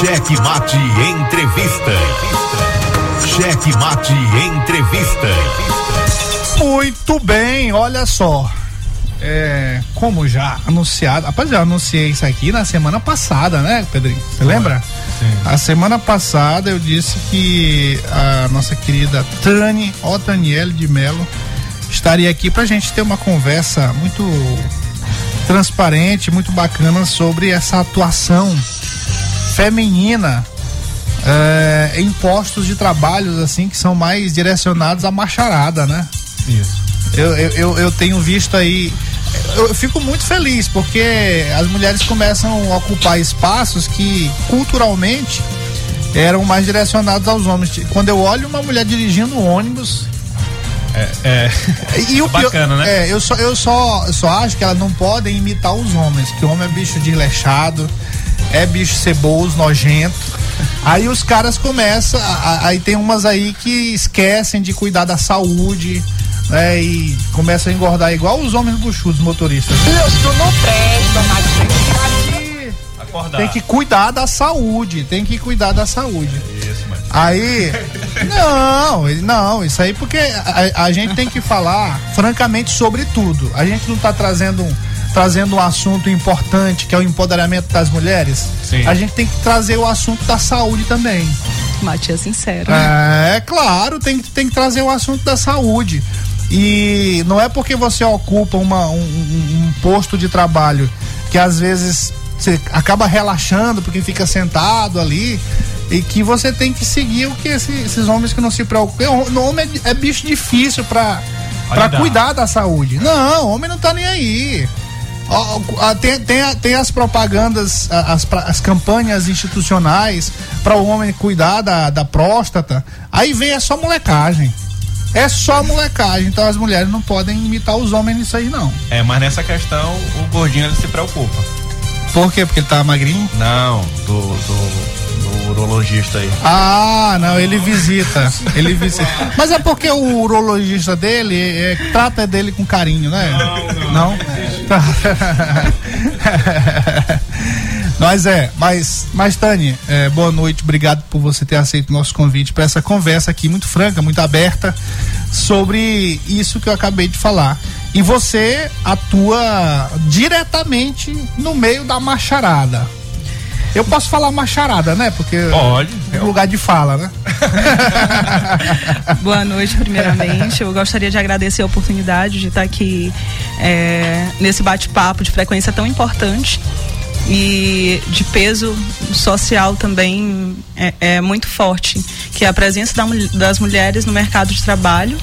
Cheque Mate Entrevista. Cheque Mate Entrevista. Muito bem, olha só. É, como já anunciado, rapaz, eu anunciei isso aqui na semana passada, né, Pedrinho? Você lembra? Sim. A semana passada eu disse que a nossa querida Tani, ó Daniele de Melo, estaria aqui pra gente ter uma conversa muito transparente, muito bacana sobre essa atuação feminina é, em postos de trabalhos assim que são mais direcionados à macharada, né? Isso. Eu, eu, eu, eu tenho visto aí. Eu fico muito feliz porque as mulheres começam a ocupar espaços que culturalmente eram mais direcionados aos homens. Quando eu olho uma mulher dirigindo um ônibus. É, é. E o pior- Bacana, né? É, eu só, eu só, eu só acho que elas não podem imitar os homens, que o homem é bicho desleixado, é bicho ceboso, nojento. Aí os caras começam, aí tem umas aí que esquecem de cuidar da saúde, né? E começam a engordar igual os homens buchudos motoristas. Isso não presta. Acordar. Tem que cuidar da saúde, tem que cuidar da saúde. Isso, mas. Aí, não, não, isso aí porque a, a gente tem que falar francamente sobre tudo. A gente não está trazendo um, trazendo um assunto importante que é o empoderamento das mulheres. Sim. A gente tem que trazer o assunto da saúde também. Matias sincero. É, claro, tem, que- tem que trazer o assunto da saúde. E não é porque você ocupa uma, um, um- posto de trabalho que às vezes você acaba relaxando porque fica sentado ali e que você tem que seguir o que esse- esses homens que não se preocupam. O homem é, é bicho difícil pra, pra Olha, cuidar da saúde. Não, o homem não tá nem aí. Tem, tem, tem as propagandas, as, as campanhas institucionais para o homem cuidar da, da próstata. Aí vem é só molecagem. É só molecagem. Então as mulheres não podem imitar os homens nisso aí, não. É, mas nessa questão o gordinho ele se preocupa. Por quê? Porque ele tá magrinho? Não, do, do, do urologista aí. Ah, não, ele visita. Ele visita. Mas é porque o urologista dele é, trata dele com carinho, né? Não, não. Mas é, mas, mas Tani, é, boa noite, obrigado por você ter aceito o nosso convite para essa conversa aqui muito franca, muito aberta sobre isso que eu acabei de falar. E você atua diretamente no meio da macharada. Eu posso falar macharada, né? Porque Pode. é um lugar de fala, né? Boa noite, primeiramente. Eu gostaria de agradecer a oportunidade de estar aqui é, nesse bate-papo de frequência tão importante e de peso social também é, é muito forte, que é a presença da das mulheres no mercado de trabalho,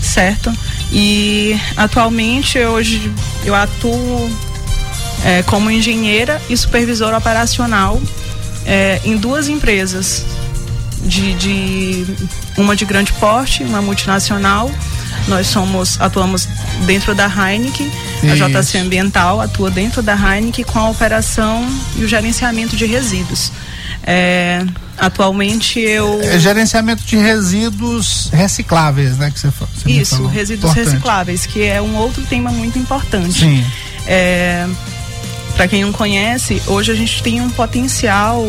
certo? E atualmente hoje eu atuo é, como engenheira e supervisora operacional é, em duas empresas de, de uma de grande porte, uma multinacional. Nós somos atuamos dentro da Heineken, a Isso. JC Ambiental atua dentro da Heineken com a operação e o gerenciamento de resíduos. É, atualmente eu É gerenciamento de resíduos recicláveis, né? Que você, você isso, resíduos Importante. recicláveis, que é um outro tema muito importante. Sim. É, para quem não conhece, hoje a gente tem um potencial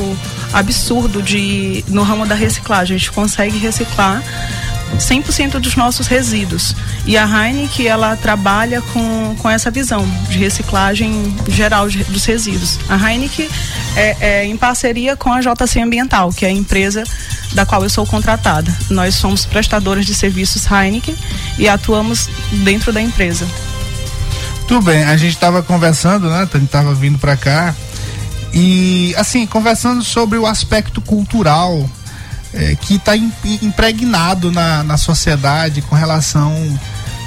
absurdo de no ramo da reciclagem. A gente consegue reciclar 100% dos nossos resíduos. E a Heineken, ela trabalha com, com essa visão de reciclagem geral de- dos resíduos. A Heineken é, é em parceria com a JC Ambiental, que é a empresa da qual eu sou contratada. Nós somos prestadores de serviços Heineken e atuamos dentro da empresa. Tudo bem, a gente estava conversando, né? A gente tava vindo para cá e assim conversando sobre o aspecto cultural eh, que está impregnado na, na sociedade com relação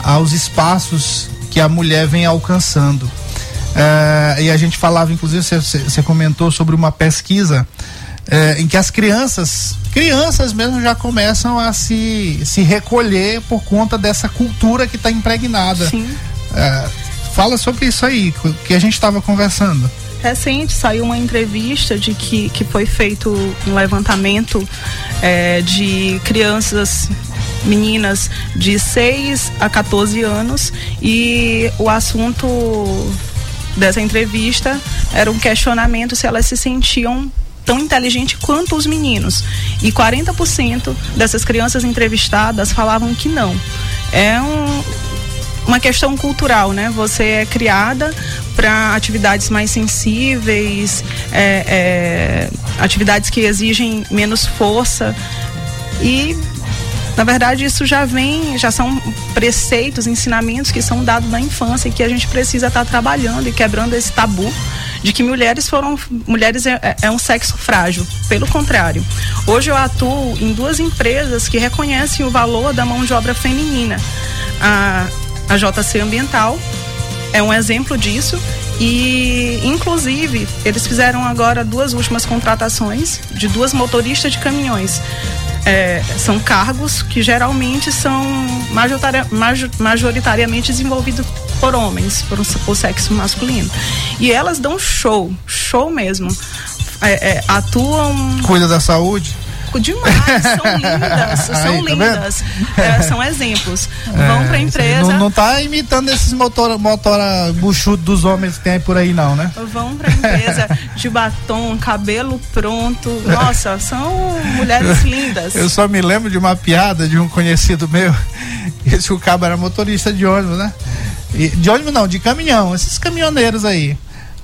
aos espaços que a mulher vem alcançando. Eh, e a gente falava, inclusive, você- comentou sobre uma pesquisa eh, em que as crianças, crianças mesmo já começam a se, se recolher por conta dessa cultura que está impregnada. Sim. É, fala sobre isso aí, que a gente estava conversando. Recente saiu uma entrevista de que, que foi feito um levantamento é, de crianças, meninas de 6 a 14 anos e o assunto dessa entrevista era um questionamento se elas se sentiam tão inteligente quanto os meninos. E 40% dessas crianças entrevistadas falavam que não. É um, uma questão cultural, né? Você é criada para atividades mais sensíveis, é, é, atividades que exigem menos força e na verdade, isso já vem, já são preceitos, ensinamentos que são dados na infância e que a gente precisa estar tá trabalhando e quebrando esse tabu de que mulheres foram mulheres é, é, é, um sexo frágil. Pelo contrário, hoje eu atuo em duas empresas que reconhecem o valor da mão de obra feminina. A, a JC Ambiental é um exemplo disso e, inclusive, eles fizeram agora duas últimas contratações de duas motoristas de caminhões é, são cargos que geralmente são majoritariamente desenvolvidos por homens, por, por sexo masculino. E elas dão show, show mesmo. É, é, atuam. Cuida da saúde? Demais, são lindas, são Aí, tá lindas, é, são exemplos. É, Vão pra empresa. Não, não tá imitando esses motor, motora buchudo dos homens que tem por aí, não, né? Vão pra empresa de batom, cabelo pronto. Nossa, são mulheres lindas. Eu só me lembro de uma piada de um conhecido meu. Esse o cabo era motorista de ônibus, né? E, de ônibus não, de caminhão, esses caminhoneiros aí.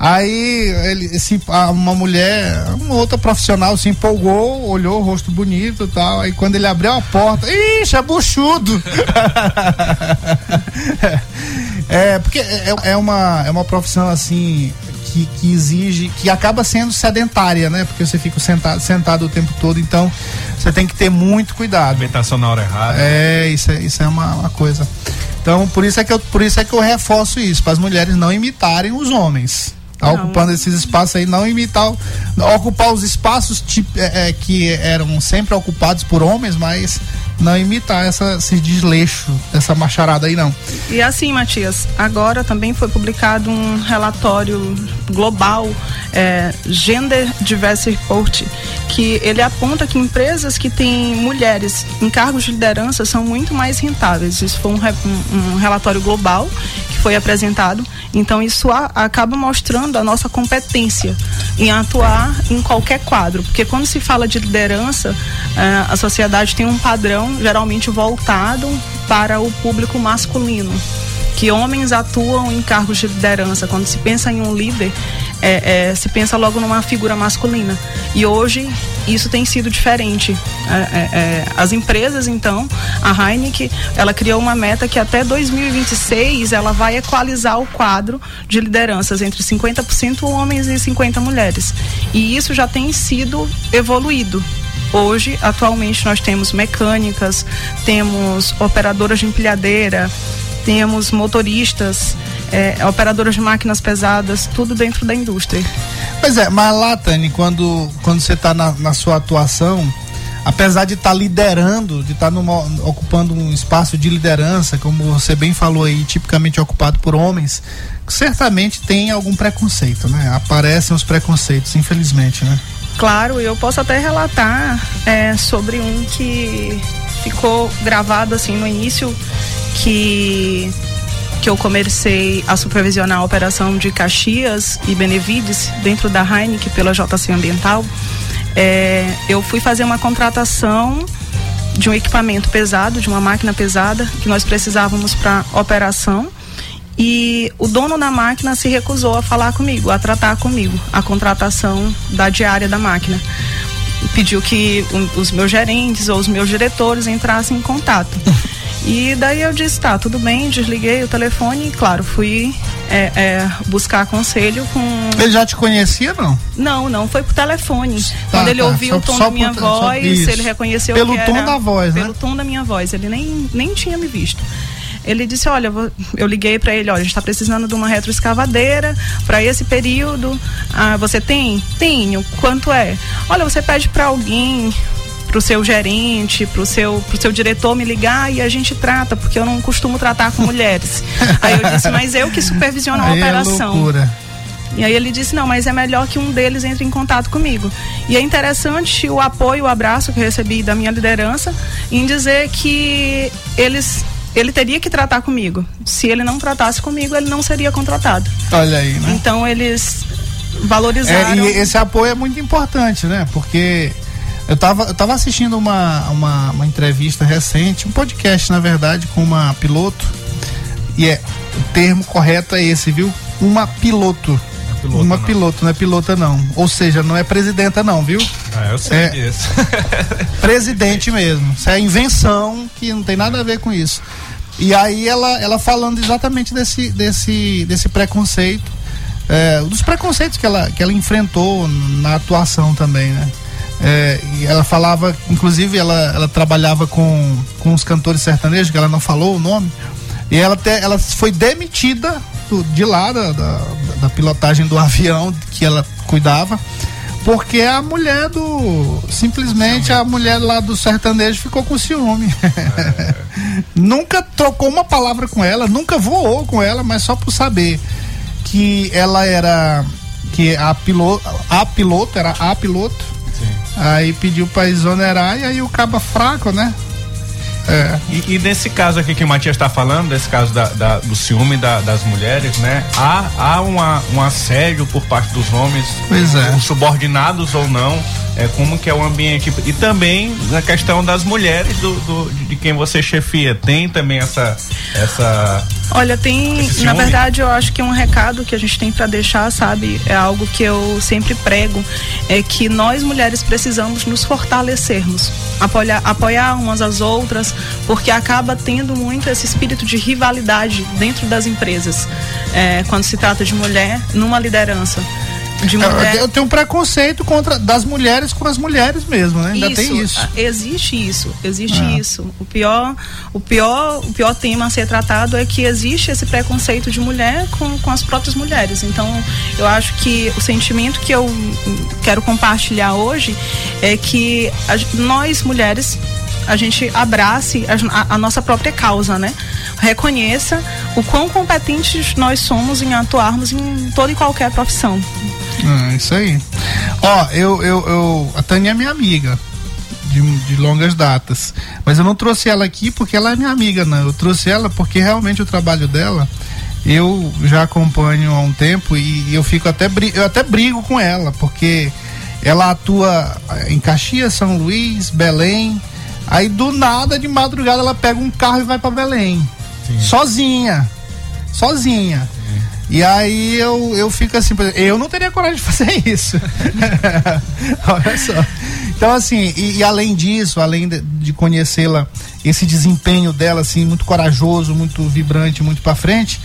Aí ele, se, uma mulher, uma outra profissional se empolgou, olhou o rosto bonito e tal. Aí quando ele abriu a porta, ixi, é buchudo! é, porque é, é, uma, é uma profissão assim que, que, exige, que acaba sendo sedentária, né? Porque você fica sentado, sentado o tempo todo, então você tem que ter muito cuidado. Alimentação na hora errada. É, isso é, isso é uma, uma coisa. Então, por isso é que eu, por isso é que eu reforço isso, para as mulheres não imitarem os homens. Tá ocupando esses espaços aí, não imitar, ocupar os espaços tipo, é, que eram sempre ocupados por homens, mas não imitar essa, esse desleixo dessa macharada aí, não. E assim, Matias, agora também foi publicado um relatório global, é, Gender Diversity Report, que ele aponta que empresas que têm mulheres em cargos de liderança são muito mais rentáveis. Isso foi um, um, um relatório global que foi apresentado. Então isso a, acaba mostrando a nossa competência em atuar em qualquer quadro, porque quando se fala de liderança, eh, a sociedade tem um padrão geralmente voltado para o público masculino que homens atuam em cargos de liderança. Quando se pensa em um líder, é, é, se pensa logo numa figura masculina. E hoje isso tem sido diferente. É, é, é as empresas, então, a Heineken, ela criou uma meta que até 2026 ela vai equalizar o quadro de lideranças entre 50% homens e 50 mulheres. E isso já tem sido evoluído. Hoje, atualmente, nós temos mecânicas, temos operadoras de empilhadeira, temos motoristas, é, operadoras de máquinas pesadas, tudo dentro da indústria. Pois é, mas lá, Tani, quando, quando você está na, na sua atuação, apesar de estar tá liderando, de estar tá ocupando um espaço de liderança, como você bem falou aí, tipicamente ocupado por homens, certamente tem algum preconceito, né? Aparecem os preconceitos, infelizmente, né? Claro, eu posso até relatar é, sobre um que ficou gravado assim no início que que eu comecei a supervisionar a operação de Caxias e Benevides dentro da Heineken pela JC Ambiental, é, eu fui fazer uma contratação de um equipamento pesado, de uma máquina pesada que nós precisávamos para operação e o dono da máquina se recusou a falar comigo, a tratar comigo a contratação da diária da máquina. Pediu que os meus gerentes ou os meus diretores entrassem em contato. E daí eu disse, tá, tudo bem, desliguei o telefone e, claro, fui é, é, buscar conselho com. Ele já te conhecia, não? Não, não, foi por telefone. Tá, Quando ele tá, ouviu só, o tom da minha por, voz, ele reconheceu Pelo que tom da voz, Pelo né? tom da minha voz, ele nem, nem tinha me visto ele disse olha eu liguei para ele olha a gente está precisando de uma retroescavadeira para esse período ah, você tem tenho quanto é olha você pede para alguém pro seu gerente, pro seu, pro seu diretor me ligar e a gente trata, porque eu não costumo tratar com mulheres. aí eu disse, mas eu que supervisiono a é operação. É. E aí ele disse, não, mas é melhor que um deles entre em contato comigo. E é interessante o apoio, o abraço que eu recebi da minha liderança em dizer que eles ele teria que tratar comigo. Se ele não tratasse comigo, ele não seria contratado. Olha aí, né? Então eles valorizaram. É, e esse apoio é muito importante, né? Porque eu estava eu tava assistindo uma, uma, uma, entrevista recente, um podcast, na verdade, com uma piloto. E é, o termo correto é esse, viu? Uma piloto. É piloto uma não. piloto, não é pilota não. Ou seja, não é presidenta não, viu? Ah, eu sei é disso. presidente mesmo. Isso é invenção que não tem nada a ver com isso. E aí ela, ela falando exatamente desse, desse, desse preconceito, é, dos preconceitos que ela, que ela enfrentou na atuação também, né? É, ela falava, inclusive ela, ela trabalhava com, com os cantores sertanejos, que ela não falou o nome, e ela, te, ela foi demitida do, de lá da, da, da, pilotagem do avião que ela cuidava, porque a mulher do. Simplesmente a mulher lá do sertanejo ficou com ciúme. É. nunca trocou uma palavra com ela, nunca voou com ela, mas só por saber que ela era. Que a piloto, a piloto era a piloto Aí pediu para exonerar e aí o caba fraco, né? É. E, e, nesse caso aqui que o Matias está falando, desse caso da, da, do ciúme da, das mulheres, né? Há, há uma, um assédio por parte dos homens, pois é. subordinados ou não, é, como que é o ambiente. E também na questão das mulheres, do, do de quem você chefia, tem também essa. essa Olha, tem, na verdade, eu acho que um recado que a gente tem para deixar, sabe, é algo que eu sempre prego, é que nós mulheres precisamos nos fortalecermos, apoiar, apoiar umas às outras, porque acaba tendo muito esse espírito de rivalidade dentro das empresas, é, quando se trata de mulher numa liderança de mulher. Eu tenho um preconceito contra das mulheres com as mulheres mesmo, né? Ainda isso, tem isso. Ah, existe isso, existe ah. isso. O pior, o pior, o pior tema a ser tratado é que existe esse preconceito de mulher com, com as próprias mulheres. Então, eu acho que o sentimento que eu quero compartilhar hoje é que a, nós mulheres a gente abrace a, a, nossa própria causa, né? Reconheça o quão competentes nós somos em atuarmos em toda e qualquer profissão. Ah, isso aí. Ó, eu, eu, eu, a Tânia é minha amiga. De, de, longas datas. Mas eu não trouxe ela aqui porque ela é minha amiga, não. Eu trouxe ela porque realmente o trabalho dela eu já acompanho há um tempo e eu fico até eu até brigo com ela, porque ela atua em Caxias, São Luís, Belém. Aí do nada, de madrugada, ela pega um carro e vai para Belém. Sim. Sozinha. Sozinha. E aí eu, eu fico assim, eu não teria coragem de fazer isso. Olha só. Então, assim, e, e além disso, além de, de conhecê-la, esse desempenho dela, assim, muito corajoso, muito vibrante, muito para frente,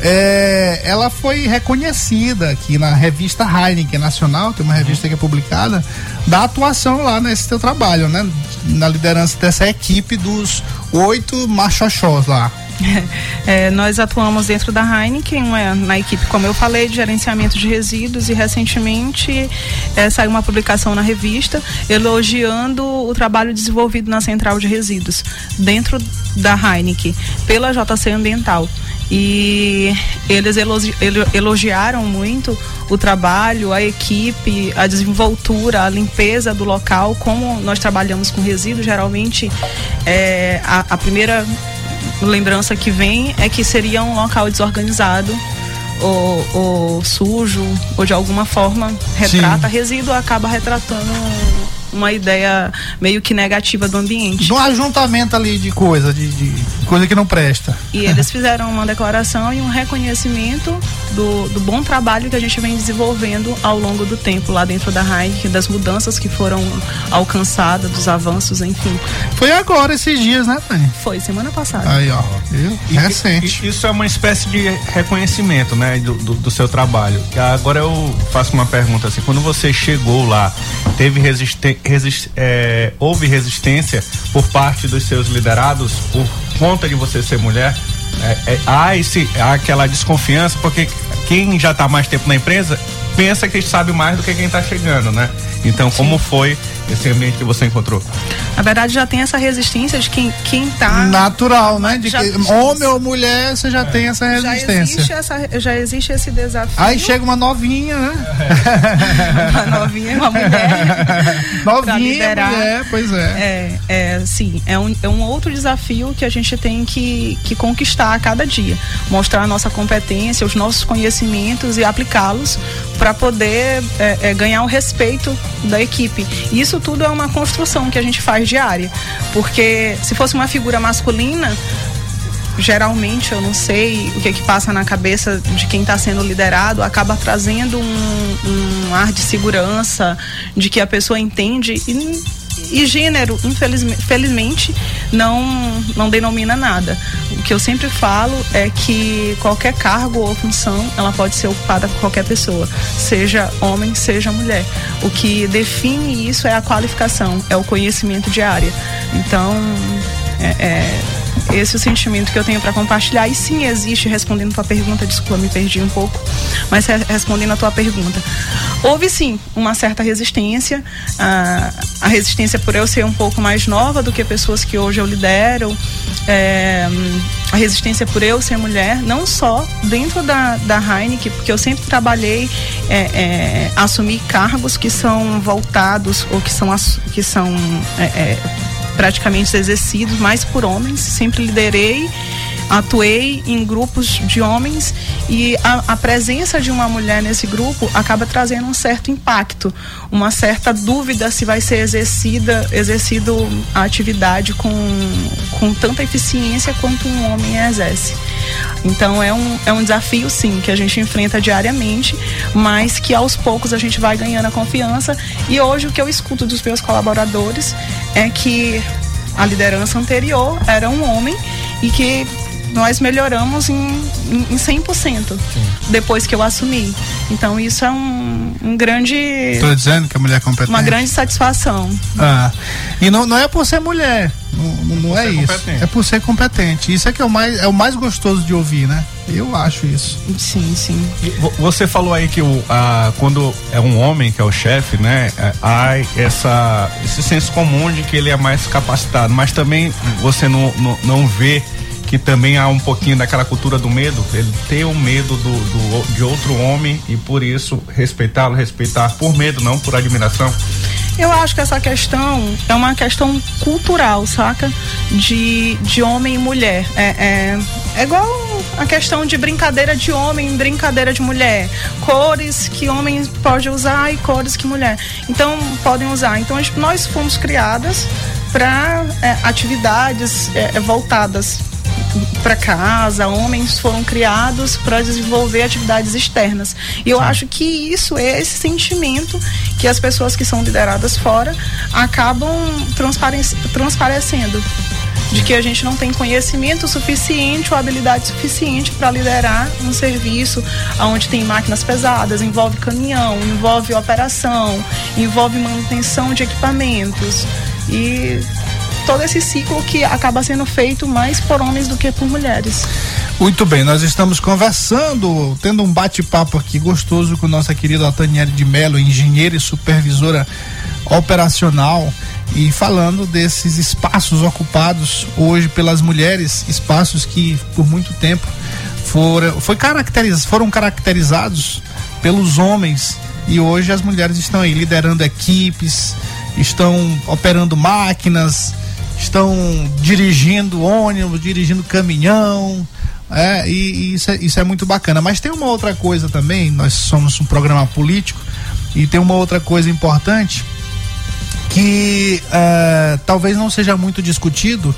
é, ela foi reconhecida aqui na revista Heineken Nacional, tem uma uhum. revista que é publicada, da atuação lá nesse teu trabalho, né? Na liderança dessa equipe dos oito machoxós lá. É, nós atuamos dentro da Heineken, uma, na equipe, como eu falei, de gerenciamento de resíduos e recentemente é, saiu uma publicação na revista elogiando o trabalho desenvolvido na central de resíduos dentro da Heineken pela JC Ambiental e eles elogi elogiaram muito o trabalho, a equipe, a desenvoltura, a limpeza do local, como nós trabalhamos com resíduos, geralmente é, a, a primeira lembrança que vem é que seria um local desorganizado ou, ou sujo ou de alguma forma retrata Sim. resíduo acaba retratando uma ideia meio que negativa do ambiente. Um ajuntamento ali de coisa, de, de coisa que não presta. E eles fizeram uma declaração e um reconhecimento do, do bom trabalho que a gente vem desenvolvendo ao longo do tempo lá dentro da Heineken, das mudanças que foram alcançadas, dos avanços, enfim. Foi agora esses dias, né, Tânia? Foi, semana passada. Aí, ó. E, Recente. E, isso é uma espécie de reconhecimento, né, do, do, do seu trabalho. Agora eu faço uma pergunta assim, quando você chegou lá, teve resistência resist, é, houve resistência por parte dos seus liderados por conta de você ser mulher? É, é, há, esse, há aquela desconfiança, porque quem já está mais tempo na empresa pensa que sabe mais do que quem está chegando, né? Então, Sim. como foi esse ambiente que você encontrou? Na verdade, já tem essa resistência de quem, quem tá. Natural, né? De já, que, homem ou mulher, você já é. tem essa resistência. Já existe, essa, já existe esse desafio. Aí chega uma novinha, né? É. uma novinha, uma mulher. novinha, mulher, pois é. É, é sim, é um, é um outro desafio que a gente tem que, que conquistar a cada dia. Mostrar a nossa competência, os nossos conhecimentos e aplicá-los para poder é, é, ganhar o respeito da equipe. E isso tudo é uma construção que a gente faz diária, porque se fosse uma figura masculina, geralmente eu não sei o que que passa na cabeça de quem está sendo liderado acaba trazendo um, um, ar de segurança de que a pessoa entende e, e gênero infelizmente felizmente não não denomina nada. O que eu sempre falo é que qualquer cargo ou função ela pode ser ocupada por qualquer pessoa seja homem seja mulher. O que define isso é a qualificação é o conhecimento de área. Então é, é esse é o sentimento que eu tenho para compartilhar. E sim, existe, respondendo tua pergunta, desculpa, me perdi um pouco, mas respondendo a tua pergunta. Houve sim uma certa resistência, a, a resistência por eu ser um pouco mais nova do que pessoas que hoje eu lidero, é, a resistência por eu ser mulher, não só dentro da, da Heineken, porque eu sempre trabalhei é, é, assumir cargos que são voltados ou que são, que são é, é praticamente exercidos mais por homens, sempre liderei atuei em grupos de homens e a, a, presença de uma mulher nesse grupo acaba trazendo um certo impacto, uma certa dúvida se vai ser exercida, exercido a atividade com, com tanta eficiência quanto um homem exerce. Então é um, é um desafio sim que a gente enfrenta diariamente, mas que aos poucos a gente vai ganhando a confiança. E hoje o que eu escuto dos meus colaboradores é que a liderança anterior era um homem e que nós melhoramos em, em, em 100% Sim. depois que eu assumi. Então isso é um, um grande. Estou dizendo que a mulher é competente. Uma grande satisfação. Ah, e não, não é por ser mulher, não, não é isso. Competente. É por ser competente. Isso é que é o mais, é o mais gostoso de ouvir, né? Eu acho isso. Sim, sim. Você falou aí que o, a, quando é um homem que é o chefe, né? É, há essa, esse senso comum de que ele é mais capacitado, mas também você não, não, não vê que também há um pouquinho daquela cultura do medo, ele ter o um medo do, do, de outro homem e por isso respeitá-lo, respeitar por medo, não por admiração? Eu acho que essa questão é uma questão cultural, saca? De, de homem e mulher. É, é, é igual a questão de brincadeira de homem, brincadeira de mulher. Cores que homem pode usar e cores que mulher. Então, podem usar. Então, nós fomos criadas para é, atividades é, voltadas para casa, homens foram criados para desenvolver atividades externas. E eu acho que isso é esse sentimento que as pessoas que são lideradas fora acabam transparecendo de que a gente não tem conhecimento suficiente ou habilidade suficiente para liderar um serviço onde tem máquinas pesadas, envolve caminhão, envolve operação, envolve manutenção de equipamentos. E todo esse ciclo que acaba sendo feito mais por homens do que por mulheres. Muito bem, nós estamos conversando, tendo um bate-papo aqui gostoso com nossa querida Taniele de Mello, engenheira e supervisora operacional, e falando desses espaços ocupados hoje pelas mulheres, espaços que por muito tempo foram, foi caracteriz, foram caracterizados pelos homens e hoje as mulheres estão aí liderando equipes, estão operando máquinas, estão dirigindo ônibus, dirigindo caminhão. É, e, e isso, é, isso é muito bacana. Mas tem uma outra coisa também, nós somos um programa político, e tem uma outra coisa importante que é, talvez não seja muito discutido,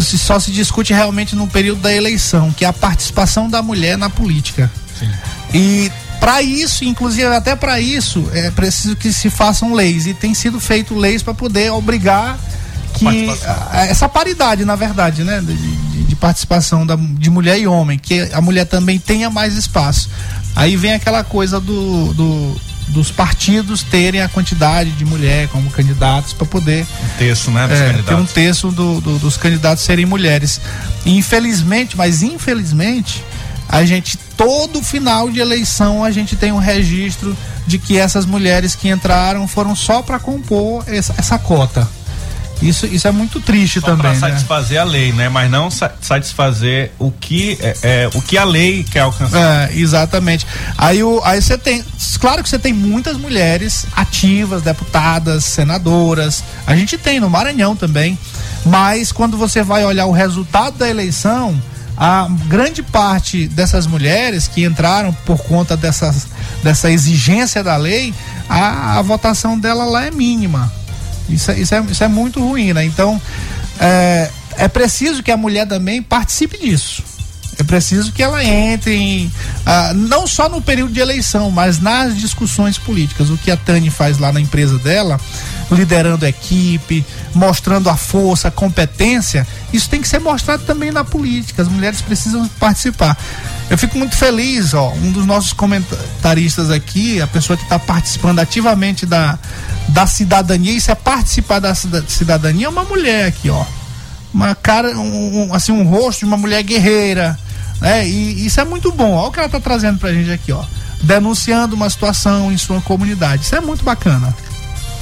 só se discute realmente no período da eleição, que é a participação da mulher na política. Sim. E para isso, inclusive até para isso, é preciso que se façam leis e tem sido feito leis para poder obrigar que essa paridade, na verdade, né, de, de, de participação da, de mulher e homem, que a mulher também tenha mais espaço. Aí vem aquela coisa do, do dos partidos terem a quantidade de mulher como candidatos para poder um terço, né, dos é, candidatos. ter um terço do, do, dos candidatos serem mulheres. E infelizmente, mas infelizmente, a gente todo final de eleição a gente tem um registro de que essas mulheres que entraram foram só para compor essa, essa cota. Isso, isso é muito triste Só também. Para né? satisfazer a lei, né? Mas não satisfazer o que é, é, o que a lei quer alcançar. É, exatamente. Aí o aí você tem, claro que você tem muitas mulheres ativas, deputadas, senadoras. A gente tem no Maranhão também. Mas quando você vai olhar o resultado da eleição, a grande parte dessas mulheres que entraram por conta dessas dessa exigência da lei, a, a votação dela lá é mínima. Isso, é, isso, é, isso é muito ruim, né? Então, é, é preciso que a mulher também participe disso. É preciso que ela entre em, ah, não só no período de eleição, mas nas discussões políticas. O que a Tani faz lá na empresa dela, liderando a equipe, mostrando a força, a competência, isso tem que ser mostrado também na política. As mulheres precisam participar. Eu fico muito feliz, ó, um dos nossos comentaristas aqui, a pessoa que está participando ativamente da, da cidadania, isso é participar da cidadania, é uma mulher aqui, ó uma cara, um, um, assim, um rosto de uma mulher guerreira, né? E isso é muito bom. Olha o que ela está trazendo pra gente aqui, ó. Denunciando uma situação em sua comunidade. Isso é muito bacana.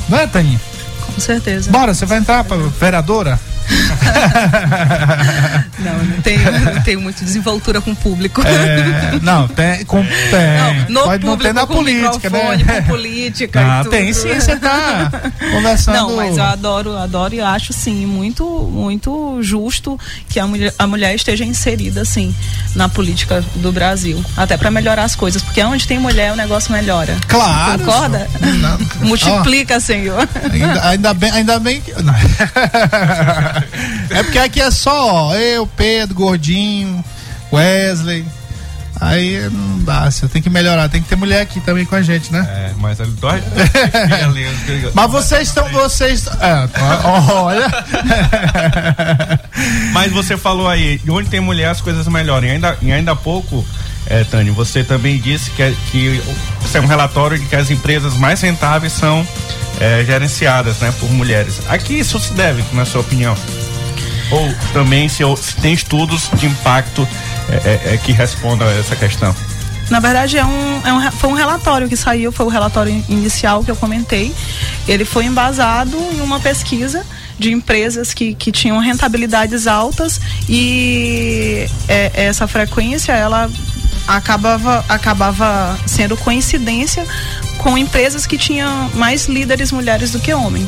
Não é, Taninha? Com certeza. Bora, você vai entrar para vereadora? não, não tenho, não tenho muito desenvoltura com o público. É, não, tem. Com, tem. Não, Pode não ter na política, né? Com política. Ah, tem sim, você tá conversando. Não, mas eu adoro, adoro e acho sim muito, muito justo que a mulher, a mulher esteja inserida assim na política do Brasil. Até para melhorar as coisas, porque onde tem mulher o negócio melhora. Claro. Concorda? Não, Multiplica, oh, Senhor. Ainda, ainda bem, ainda bem que. é porque aqui é só eu, Pedro, Gordinho, Wesley. Aí não dá, você tem que melhorar, tem que ter mulher aqui também com a gente, né? É, mas ele dói. mas vocês estão, vocês. É, olha. mas você falou aí, onde tem mulher as coisas melhoram. E ainda, e ainda há pouco, é, Tânia, você também disse que, que isso é um relatório de que as empresas mais rentáveis são é, gerenciadas né, por mulheres. A que isso se deve, na sua opinião? Ou também se, se tem estudos de impacto é, é, é, que respondam a essa questão? Na verdade, é um, é um, foi um relatório que saiu, foi o relatório inicial que eu comentei. Ele foi embasado em uma pesquisa de empresas que, que tinham rentabilidades altas e é, essa frequência ela acabava, acabava sendo coincidência com empresas que tinham mais líderes mulheres do que homem,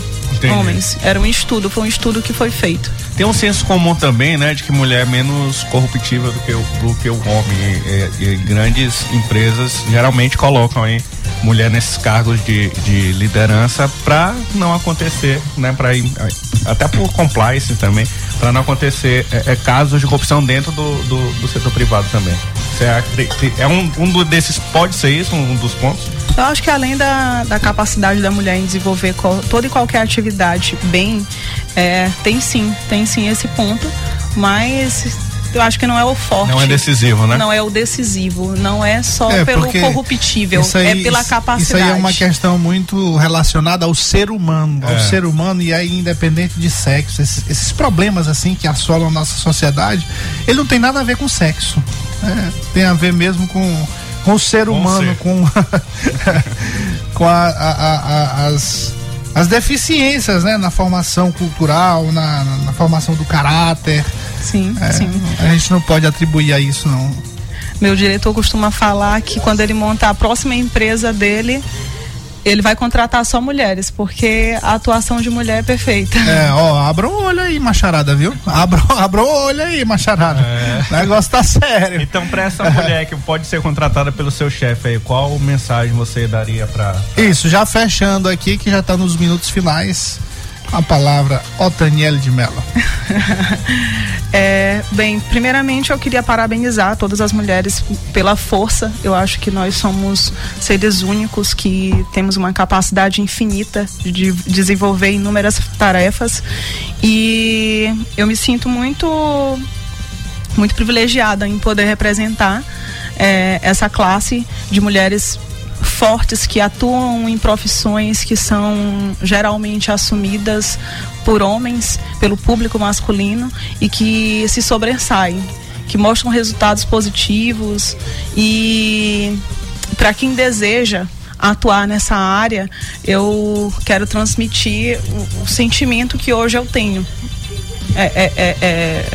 homens. Era um estudo, foi um estudo que foi feito. Tem um senso comum também, né, de que mulher é menos corruptível do que o, do que o homem. E, e, e grandes empresas geralmente colocam aí mulher nesses cargos de, de liderança para não acontecer, né, para até por compliance também, para não acontecer é, é, casos de corrupção dentro do, do, do setor privado também. É um, um desses, pode ser isso, um dos pontos? Eu acho que além da, da capacidade da mulher em desenvolver qual, toda e qualquer atividade bem, é, tem sim, tem sim esse ponto, mas eu acho que não é o forte. Não é decisivo, né? Não é o decisivo. Não é só é, pelo corruptível, aí, é pela capacidade. Isso aí é uma questão muito relacionada ao ser humano, ao é. ser humano e aí independente de sexo. Esses, esses, problemas assim que assolam a nossa sociedade, ele não tem nada a ver com sexo. É, tem a ver mesmo com, com o ser humano, com, com a, a, a, as, as deficiências né, na formação cultural, na, na, na formação do caráter. Sim, é, sim. A gente não pode atribuir a isso, não. Meu diretor costuma falar que quando ele montar a próxima empresa dele, ele vai contratar só mulheres, porque a atuação de mulher é perfeita. É, ó, abra o olho aí, macharada, viu? Abra, abra o olho aí, macharada. É. O negócio tá sério. Então, pra essa mulher que pode ser contratada pelo seu chefe aí, qual mensagem você daria pra, pra. Isso, já fechando aqui, que já tá nos minutos finais a palavra Otaniel de Mello. é, bem, primeiramente eu queria parabenizar todas as mulheres pela força. Eu acho que nós somos seres únicos que temos uma capacidade infinita de desenvolver inúmeras tarefas e eu me sinto muito muito privilegiada em poder representar é, essa classe de mulheres fortes que atuam em profissões que são geralmente assumidas por homens, pelo público masculino e que se sobressaem, que mostram resultados positivos e para quem deseja atuar nessa área, eu quero transmitir o, o sentimento que hoje eu tenho. É, é, é, é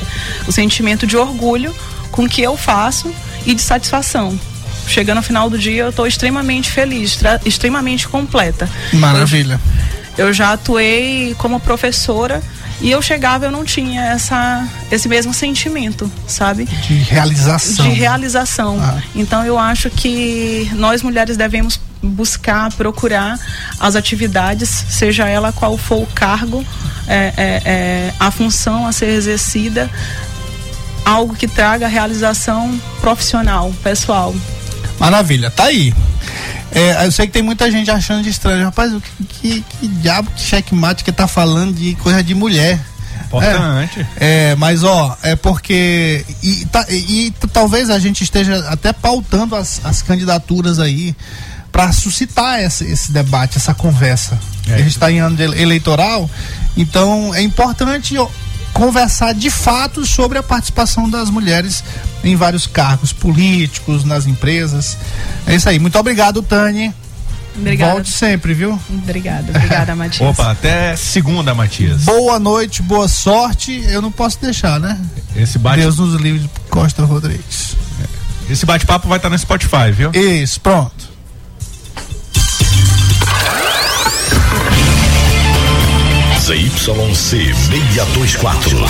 o sentimento de orgulho com que eu faço e de satisfação chegando ao final do dia, eu estou extremamente feliz, extremamente completa. Maravilha. Eu, eu, já atuei como professora E eu chegava, eu não tinha essa, esse mesmo sentimento, sabe? De realização. De realização. Ah. Então eu acho que nós mulheres devemos buscar, procurar as atividades, seja ela qual for o cargo, é, é, é, a função a ser exercida, algo que traga realização profissional, pessoal. Maravilha, tá aí. É, eu sei que tem muita gente achando de estranho. Rapaz, o que, que, que diabo que checkmate que tá falando de coisa de mulher? Importante. É, é, mas ó, é porque. E, tá, e, e, talvez a gente esteja até pautando as, as candidaturas aí para suscitar esse, esse debate, essa conversa. É. A gente está em ano eleitoral, então é importante conversar de fato sobre a participação das mulheres em vários cargos políticos, nas empresas. É isso aí. Muito obrigado, Tânia. Obrigada. Volte sempre, viu? Obrigada, obrigada, Matias. Opa, até segunda, Matias. Boa noite, boa sorte. Eu não posso deixar, né? Esse bate... Deus nos livre de Costa Rodrigues. Esse bate-papo vai estar no Spotify, viu? Isso, pronto. ZYC 624.